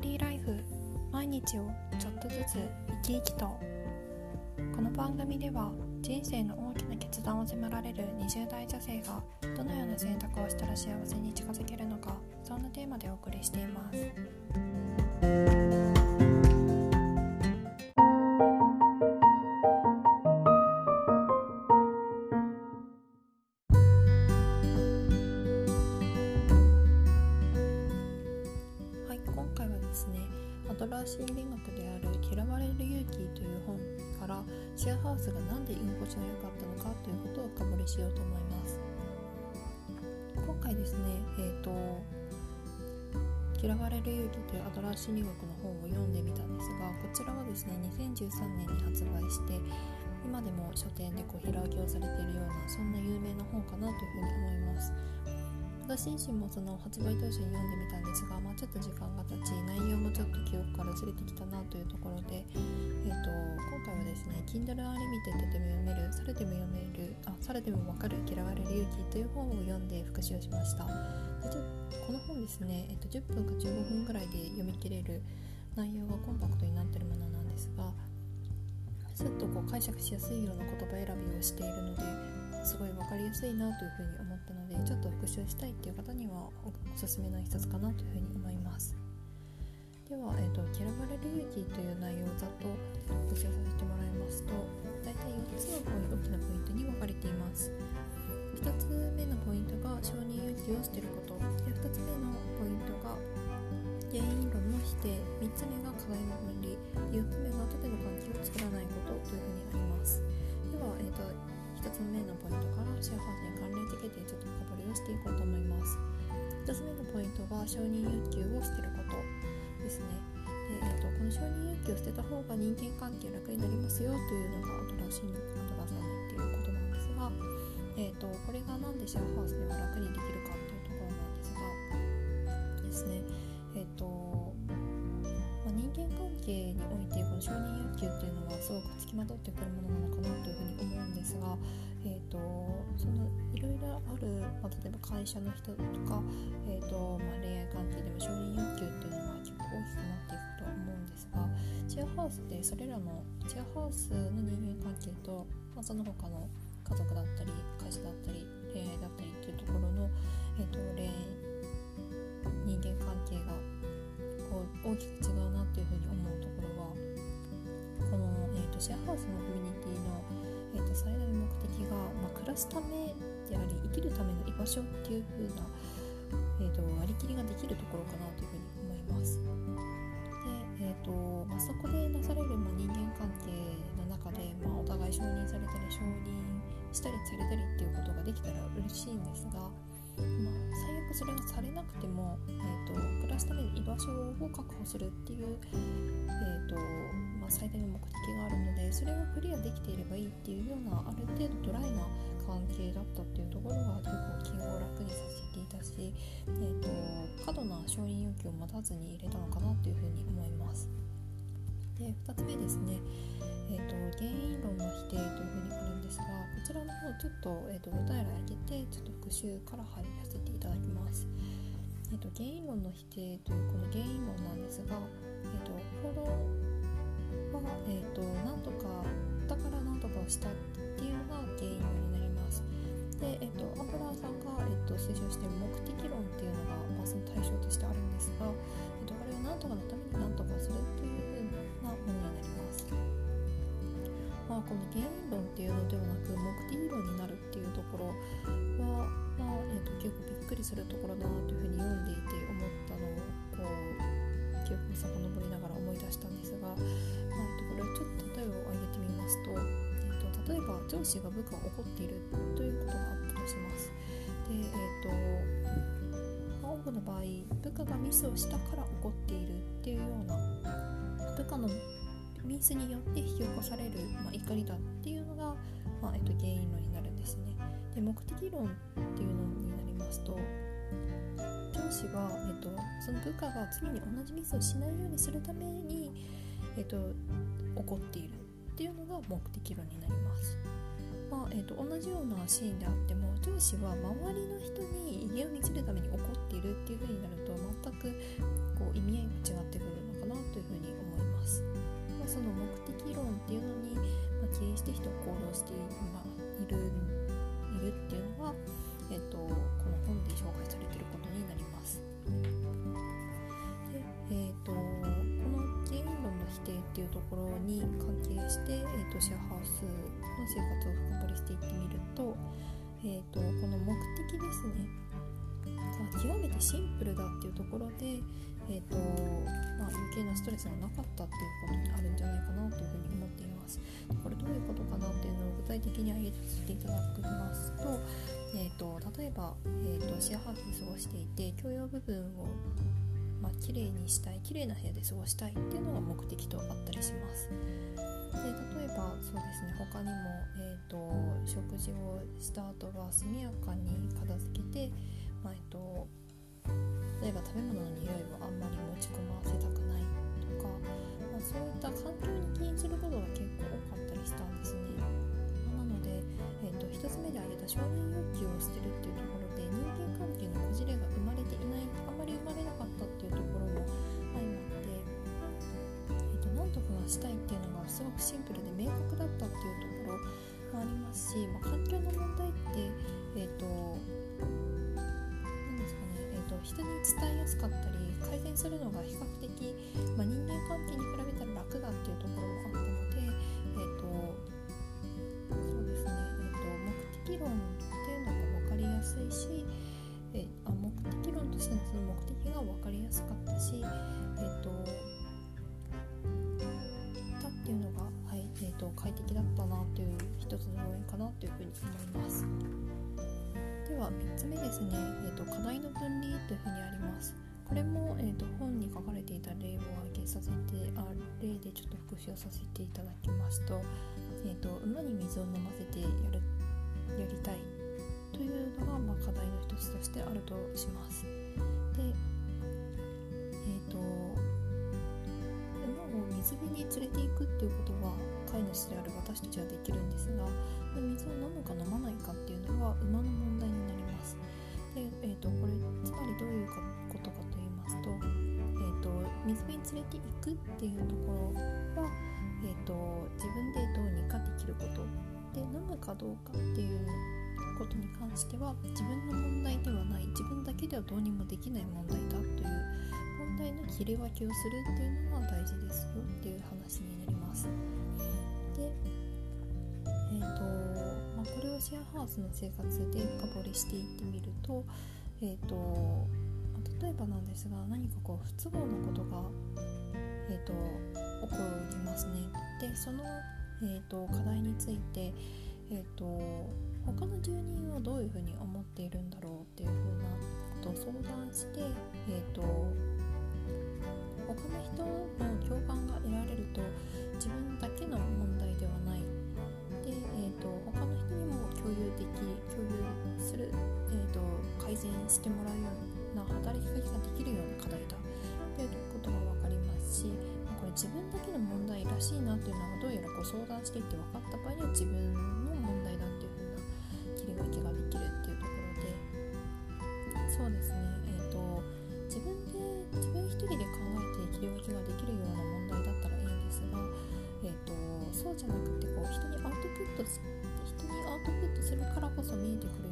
フリーライフ毎日をちょっとずつ生き生きと。この番組では人生の大きな決断を迫られる20代女性がどのような選択をしたら幸せに近づけるのかそんなテーマでお送りしています。ったのかということを深掘りしようと思います。今回ですねえっ、と「嫌われる勇気」というアドラー心理学の本を読んでみたんですがこちらはですね2013年に発売して今でも書店でこう平置きをされているようなそんな有名な本かなというふうに思います。私自身もその発売当初に読んでみたんですが、まあ、ちょっと時間が経ち内容もちょっと記憶からずれてきたなというところで、えー、と今回はですね Kindle Unlimited でも読めるされても読めるあされてもわかる嫌われる勇気という本を読んで復習をしました。でちょこの本ですね、えー、と10分か15分ぐらいで読み切れる内容がコンパクトになってるものなんですがすっとこう解釈しやすいような言葉選びをしているのですごい分かりやすいなというふうに思ったのでちょっと復習したいっていう方にはおすすめの一冊かなというふうに思います。では、えーと「嫌われる勇気」という内容をざっと復習させてもらいますと大体4つの大きなポイントに分かれています。1つ目のポイントが承認勇気を捨てること。承認欲求を捨てることですね。で、えーと、この承認欲求を捨てた方が人間関係楽になりますよというのがアドラー心理アドラーさんっていうことなんですが、えーと、これが何でシェアハウスでは楽にできるかというところなんですがですね、間関係においてこの承認欲求っていうのはすごくつきまとってくるものなのかなというふうに思うんですが、えーと、そのいろいろある、まあ、例えば会社の人とか、えーとまあ、恋愛関係でも承認欲求っていうのは結構大きくなっていくとは思うんですがシェアハウスってそれらのシェアハウスの人間関係と、まあ、その他の家族だったり会社だったり恋愛だったりっていうところの、と、シェアハウスのコミュニティの、えーと、最大の目的が、まあ、暮らすためであり生きるための居場所っていう風な、えーと、割り切りができるところかなというふうに思います。で、えーとまあ、そこでなされる、まあ、人間関係の中で、まあ、お互い承認されたり承認したりされたりっていうことができたら嬉しいんですが、まあ、最悪それがされなくても、えーと、暮らすために居場所を確保するっていう、えーと、最大の目的があるのでそれをクリアできていればいいっていうようなある程度ドライな関係だったっていうところが結構気を楽にさせていたし、えーと、過度な承認欲求を待たずに入れたのかなというふうに思います。で2つ目ですね、えーと、原因論の否定というふうにあるんですがこちらの方ちょっと,、えーと、具体例挙げてちょっと復習から入らせていただきます。えーと、原因論の否定というこの原因論なんですが、えー、と行動は、えー、となんとかだからなんとかをしたっていうのが原因になります。で、えー、とアンブラーさんが、えー、と推奨している目的論っていうのが、まあ、その対象としてあるんですが、えー、とこれはなんとかのためになんとかするというふうなものになります。まあ、この原因論っていうのではなく目的論になるっていうところは、まあえーと、結構びっくりするところだなというふうに読んでいて思ったのをこうに遡りながら思い出したんですが、まあ、これちょっと例えを挙げてみますと,、えーと、例えば上司が部下を怒っているということがあったとします。でえーと多くの場合部下がミスをしたから怒っているっていうような部下のミスによって引き起こされる、まあ、怒りだっていうのが、まあ、えっと、原因論になるんですね。で目的論っていうのになりますと上司は、えっと、その部下が次に同じミスをしないようにするために、えっと、怒っているっていうのが目的論になります。まあえーと、同じようなシーンであっても上司は周りの人に家を見せるために怒っているっていう風になると全くこう意味合いが違ってくるのかなという風に思います。まあ、その目的論っていうのに、まあ、起因して人は行動してていうところに関係して、えーと、シェアハウスの生活を深掘りしていってみると,、えーと、この目的ですね極めてシンプルだっていうところで、えーとまあ、余計なストレスがなかったっていうことにあるんじゃないかなというふうに思っています。これどういうことかなっていうのを具体的に挙げさせていただきますと,、えーと、例えば、えーと、シェアハウスで過ごしていて共用部分をまあ綺麗にしたい綺麗な部屋で過ごしたいっていうのが目的とあったりします。で例えばそうですね他にも、えーと、食事をした後は速やかに片付けて、まあ、えーと、例えば食べ物の匂いをあんまり持ち込ませたくないとか、まあ、そういった環境に気にすることが結構多かったりしたんですね。まあ、なので、えーと、1つ目で挙げた承認欲求を捨てるっていうところで人間関係のこじれが生したいっていうのがすごくシンプルで明確だったっていうところもありますし、まあ、環境の問題って、えーと何ですかねえーと、人に伝えやすかったり改善するのが比較的、まあ、人間関係に比べたら楽だっていうところもあったので、えーとそうですねえー、と目的論っていうのが分かりやすいしえあ目的論としてのその目的が分かりやすかったし、えーと、と、快適だったなという一つの要因かなというふうに思います。では3つ目ですね、えーと、課題の分離というふうにあります。これも、えー、と本に書かれていた例を挙げさせてあ例でちょっと復習をさせていただきますと,、えー、と馬に水を飲ませてやるやりたいというのが、まあ、課題の一つとしてあるとします。水辺に連れていくっていうことは飼い主である私たちはできるんですが水を飲むか飲まないかっていうのは馬の問題になります。で、えーと、これつまりどういうことかと言いますと,、えーと、水辺に連れていくっていうところは、えーと自分でどうにかできることで飲むかどうかっていうことに関しては自分の問題ではない自分だけではどうにもできない問題だという問題の切り分けをするっていうのが大事ですよっていう話になります。でえーとまあ、これをシェアハウスの生活で深掘りしていってみると,、えーと例えばなんですが何かこう不都合なことが、えーと、起こりますね。でその、えーと、課題について、えーと他の住人はどういうふうに思っているんだろうっていうふうなことを相談して、えーと、というのはどうやらこう相談してって分かった場合には自分の問題だっていう風な切り分けができるっていうところでそうですねえっ、ー、と自分で自分一人で考えて切り分けができるような問題だったらいいんですが、えーと、そうじゃなくてこう人にアウトプット人にアウトプットするからこそ見えてくる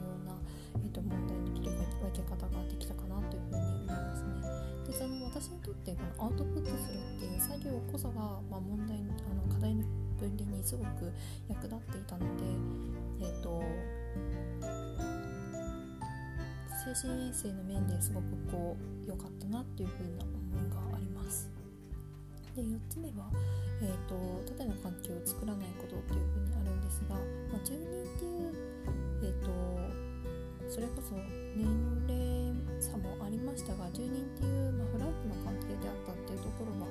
私にとってこのアウトプットするっていう作業こそが、まあ、問題あの課題の分離にすごく役立っていたので、えーと精神衛生の面ですごくこう良かったなっていう風な思いがあります。で4つ目は、えーと、縦の関係を作らないことっていう風にあるんですが、まあ、住人っていう、えーと、それこそ年齢差もありましたが住人っていう、まあ、フラットな関係であったっていうところは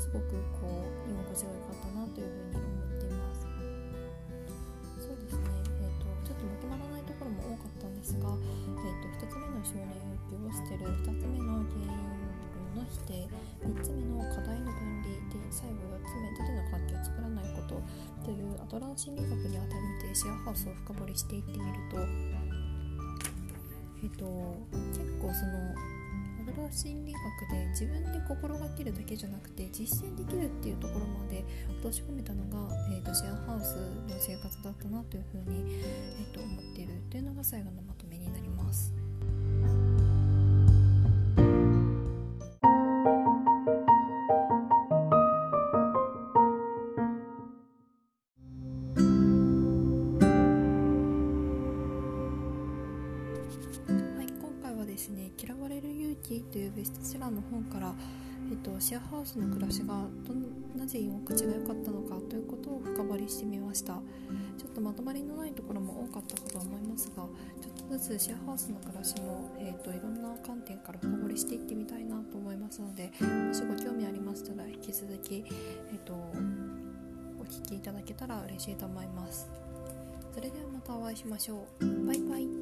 すごくこう居心地が良かったなというふうに思っています。そうですね、えーと、ちょっとまとまらないところも多かったんですが、えーと、1つ目の少年欲求を捨てる2つ目の原因の否定3つ目の課題の分離で最後4つ目縦の関係を作らないことというアドラー心理学にあたってシェアハウスを深掘りしていってみると,、えーと、構そのアドラー心理学で自分で心がけるだけじゃなくて実践できるっていうところまで落とし込めたのが、えーと、シェアハウスの生活だったなというふうに、えーと思っているというのが最後のまとめになります。嫌われる勇気」というベストセラーの本から、えっと、シェアハウスの暮らしがどなぜ居心地が良かったのかということを深掘りしてみました。ちょっとまとまりのないところも多かったかと思いますがちょっとずつシェアハウスの暮らしも、えっと、いろんな観点から深掘りしていってみたいなと思いますのでもしご興味ありましたら引き続き、えっと、お聞きいただけたら嬉しいと思います。それではまたお会いしましょう。バイバイ。